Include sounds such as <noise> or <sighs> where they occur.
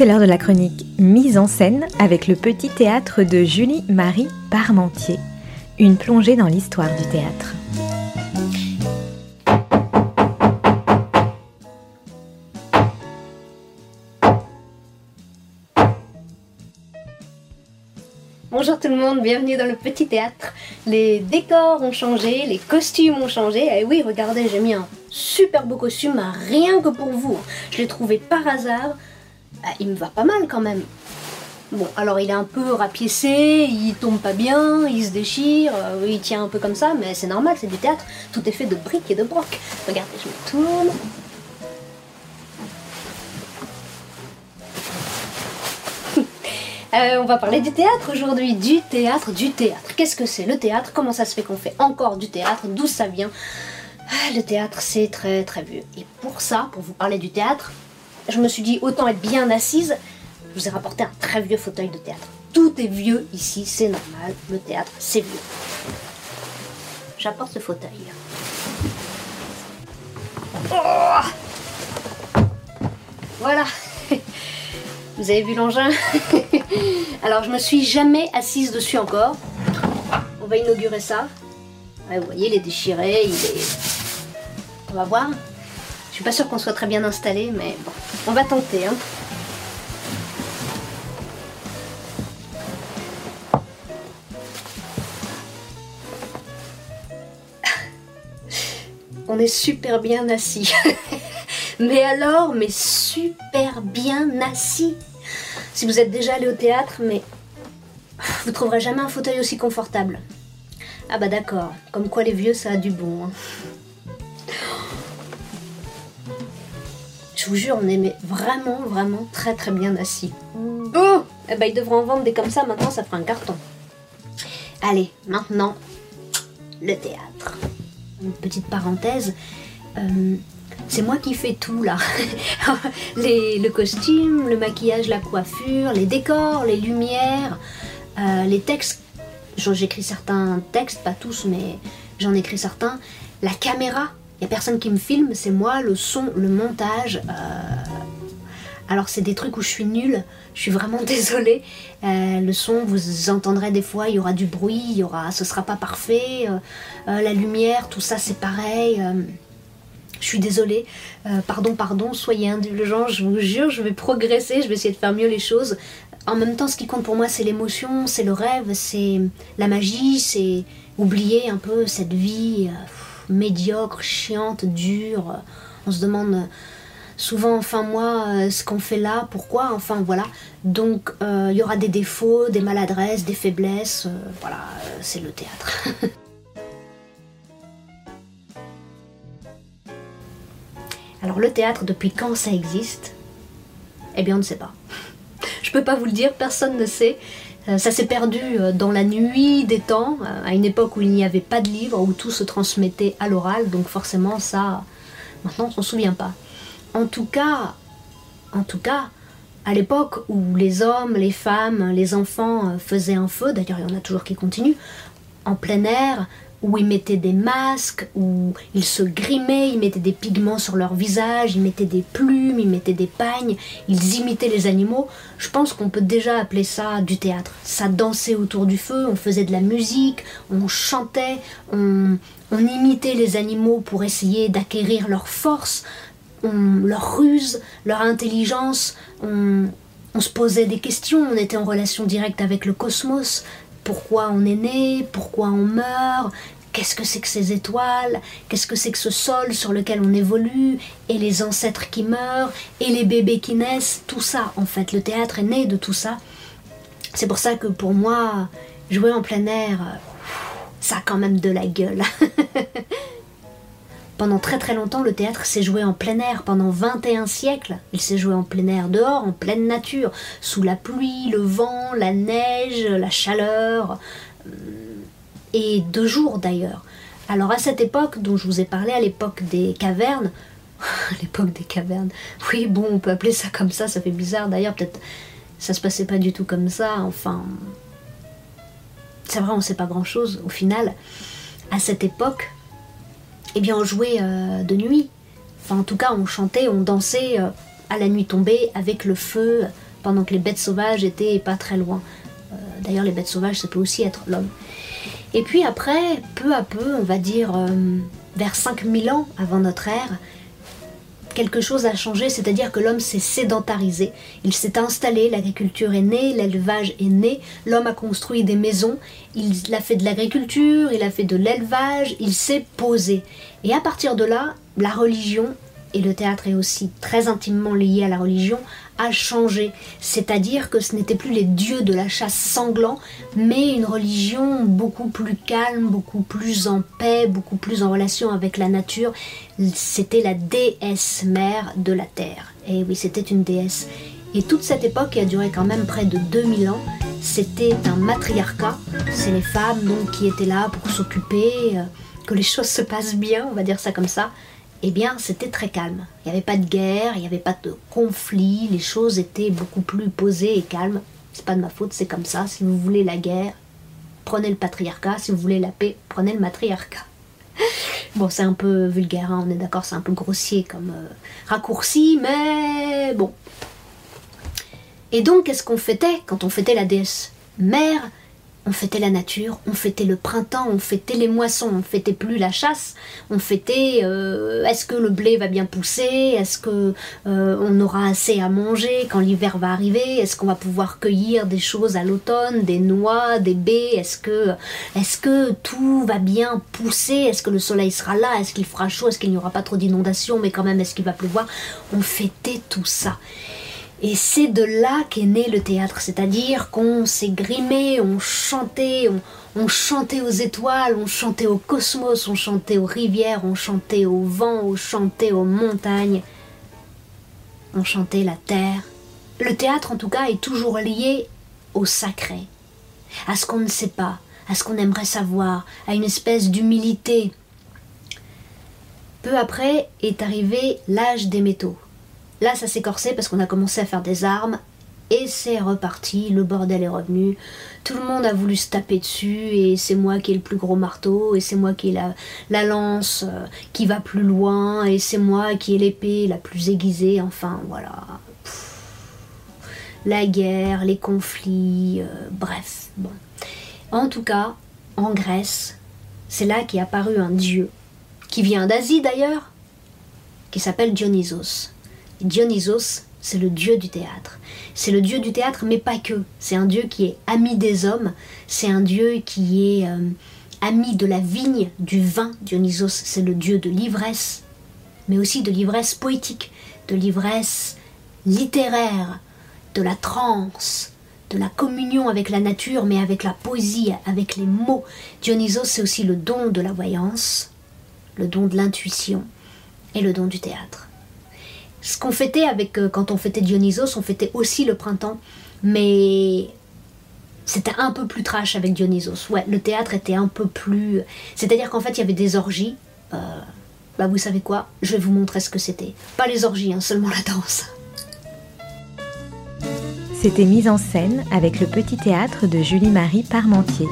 C'est l'heure de la chronique Mise en scène avec le petit théâtre de Julie-Marie Parmentier. Une plongée dans l'histoire du théâtre. Bonjour tout le monde, bienvenue dans le petit théâtre. Les décors ont changé, les costumes ont changé. Et oui, regardez, j'ai mis un super beau costume rien que pour vous. Je l'ai trouvé par hasard. Ah, il me va pas mal quand même. Bon, alors il est un peu rapiécé, il tombe pas bien, il se déchire, euh, il tient un peu comme ça, mais c'est normal, c'est du théâtre. Tout est fait de briques et de brocs. Regardez, je me tourne. Euh, on va parler du théâtre aujourd'hui, du théâtre, du théâtre. Qu'est-ce que c'est le théâtre? Comment ça se fait qu'on fait encore du théâtre? D'où ça vient? Ah, Le théâtre, c'est très très vieux. Et pour ça, pour vous parler du théâtre, je me suis dit autant être bien assise. Je vous ai rapporté un très vieux fauteuil de théâtre. Tout est vieux ici, c'est normal. Le théâtre, c'est vieux. J'apporte ce fauteuil. Oh voilà. <laughs> Vous avez vu l'engin <laughs> Alors je me suis jamais assise dessus encore. On va inaugurer ça. vous voyez, il est déchiré, il est... On va voir. Suis pas sûre qu'on soit très bien installé, mais bon, on va tenter. Hein. <laughs> On est super bien assis. <laughs> mais alors, mais super bien assis. Si vous êtes déjà allé au théâtre, mais <sighs> vous trouverez jamais un fauteuil aussi confortable. Ah bah d'accord, comme quoi les vieux ça a du bon. Hein. Je vous jure, on est vraiment, vraiment très très bien assis. Oh Eh bah ils devraient en vendre des comme ça, maintenant ça fera un carton. Allez, maintenant, le théâtre. Une petite parenthèse. Euh, c'est moi qui fais tout là. <laughs> le costume, le maquillage, la coiffure, les décors, les lumières, euh, les textes. J'écris certains textes, pas tous, mais j'en écris certains. La caméra, il n'y a personne qui me filme, c'est moi, le son, le montage. Euh, alors c'est des trucs où je suis nulle, je suis vraiment <laughs> désolée. Euh, le son, vous entendrez des fois, il y aura du bruit, il y aura, ce sera pas parfait. la lumière, tout ça c'est pareil. Je suis désolée, euh, pardon, pardon, soyez indulgents, je vous jure, je vais progresser, je vais essayer de faire mieux les choses. En même temps, ce qui compte pour moi, c'est l'émotion, c'est le rêve, c'est la magie, c'est oublier un peu cette vie euh, médiocre, chiante, dure. On se demande souvent, enfin moi, euh, ce qu'on fait là, pourquoi, enfin voilà. Donc il y aura des défauts, des maladresses, des faiblesses, voilà, c'est le théâtre. <laughs> Alors le théâtre, depuis quand ça existe? Eh bien on ne sait pas. Je peux pas vous le dire, personne ne sait. Euh, ça s'est perdu euh, dans la nuit des temps, euh, à une époque où il n'y avait pas de livres, où tout se transmettait à l'oral, donc forcément ça, maintenant on s'en souvient pas. En tout cas, en tout cas, à l'époque où les hommes, les femmes, les enfants faisaient un feu, d'ailleurs il y en a toujours qui continuent, en plein air, où ils mettaient des masques, où ils se grimaient, ils mettaient des pigments sur leur visage, ils mettaient des plumes, ils mettaient des pagnes, ils imitaient les animaux. Je pense qu'on peut déjà appeler ça du théâtre. Ça dansait autour du feu, on faisait de la musique, on chantait, on, imitait les animaux pour essayer d'acquérir leur force, leur ruse, leur intelligence. On, se posait des questions, on était en relation directe avec le cosmos, pourquoi on est né, pourquoi on meurt, qu'est-ce que c'est que ces étoiles, qu'est-ce que c'est que ce sol sur lequel on évolue, et les ancêtres qui meurent, et les bébés qui naissent, tout ça en fait. Le théâtre est né de tout ça. C'est pour ça que pour moi, jouer en plein air, ça a quand même de la gueule. <laughs> Pendant très très longtemps, le théâtre s'est joué en plein air. Pendant 21 siècles, il s'est joué en plein air, dehors, en pleine nature, sous la pluie, le vent, la neige, la chaleur, euh, et de jour d'ailleurs. Alors à cette époque dont je vous ai parlé, à l'époque des cavernes, <laughs> l'époque des cavernes, oui bon, on peut appeler ça comme ça, ça fait bizarre d'ailleurs, peut-être ça se passait pas du tout comme ça, enfin... C'est vrai, on sait pas grand-chose au final. À cette époque, eh bien on jouait euh, de nuit. Enfin en tout cas on chantait, on dansait euh, à la nuit tombée avec le feu pendant que les bêtes sauvages étaient pas très loin. Euh, d'ailleurs, les bêtes sauvages, ça peut aussi être l'homme. Et puis après, peu à peu, on va dire vers 5000 ans avant notre ère, quelque chose a changé, c'est-à-dire que l'homme s'est sédentarisé, il s'est installé, l'agriculture est née, l'élevage est né, l'homme a construit des maisons, il a fait de l'agriculture, il a fait de l'élevage, il s'est posé. Et à partir de là, la religion, et le théâtre est aussi très intimement lié à la religion, a changé. C'est-à-dire que ce n'était plus les dieux de la chasse sanglants, mais une religion beaucoup plus calme, beaucoup plus en paix, beaucoup plus en relation avec la nature. C'était la déesse mère de la terre. Et oui, c'était une déesse. Et toute cette époque, qui a duré quand même près de 2000 ans, c'était un matriarcat. C'est les femmes qui étaient là pour s'occuper, euh, que les choses se passent bien, on va dire ça comme ça eh bien, c'était très calme. Il n'y avait pas de guerre, il n'y avait pas de conflit, les choses étaient beaucoup plus posées et calmes. C'est pas de ma faute, c'est comme ça. Si vous voulez la guerre, prenez le patriarcat. Si vous voulez la paix, prenez le matriarcat. <laughs> Bon, c'est un peu vulgaire, hein, on est d'accord, c'est un peu grossier comme euh, raccourci, mais bon. Et donc, qu'est-ce qu'on fêtait quand on fêtait la déesse mère on fêtait la nature, on fêtait le printemps, on fêtait les moissons, on fêtait plus la chasse, on fêtait euh, est-ce que le blé va bien pousser, est-ce que euh, on aura assez à manger quand l'hiver va arriver, est-ce qu'on va pouvoir cueillir des choses à l'automne, des noix, des baies, est-ce que est-ce que tout va bien pousser, est-ce que le soleil sera là, est-ce qu'il fera chaud, est-ce qu'il n'y aura pas trop d'inondations, mais quand même est-ce qu'il va pleuvoir, on fêtait tout ça. Et c'est de là qu'est né le théâtre, c'est-à-dire qu'on s'est grimé, on chantait, on, chantait aux étoiles, on chantait au cosmos, on chantait aux rivières, on chantait au vent, on chantait aux montagnes, on chantait la terre. Le théâtre, en tout cas, est toujours lié au sacré, à ce qu'on ne sait pas, à ce qu'on aimerait savoir, à une espèce d'humilité. Peu après est arrivé l'âge des métaux. Là, ça s'est corsé parce qu'on a commencé à faire des armes et c'est reparti, le bordel est revenu. Tout le monde a voulu se taper dessus et c'est moi qui ai le plus gros marteau et c'est moi qui ai la, la lance euh, qui va plus loin et c'est moi qui ai l'épée la plus aiguisée. Enfin, voilà. La guerre, les conflits, euh, bref. Bon. En tout cas, en Grèce, c'est là qu'est apparu un dieu, qui vient d'Asie d'ailleurs, qui s'appelle Dionysos. Dionysos, c'est le dieu du théâtre. C'est le dieu du théâtre, mais pas que. C'est un dieu qui est ami des hommes, c'est un dieu qui est euh, ami de la vigne, du vin. Dionysos, c'est le dieu de l'ivresse, mais aussi de l'ivresse poétique, de l'ivresse littéraire, de la transe, de la communion avec la nature, mais avec la poésie, avec les mots. Dionysos, c'est aussi le don de la voyance, le don de l'intuition et le don du théâtre ce qu'on fêtait avec euh, quand on fêtait Dionysos, on fêtait aussi le printemps, mais c'était un peu plus trash avec Dionysos. Ouais, le théâtre était un peu plus. C'est-à-dire qu'en fait, il y avait des orgies. Euh, bah, vous savez quoi Je vais vous montrer ce que c'était. Pas les orgies, hein, seulement la danse. C'était mise en scène avec le petit théâtre de Julie-Marie Parmentier.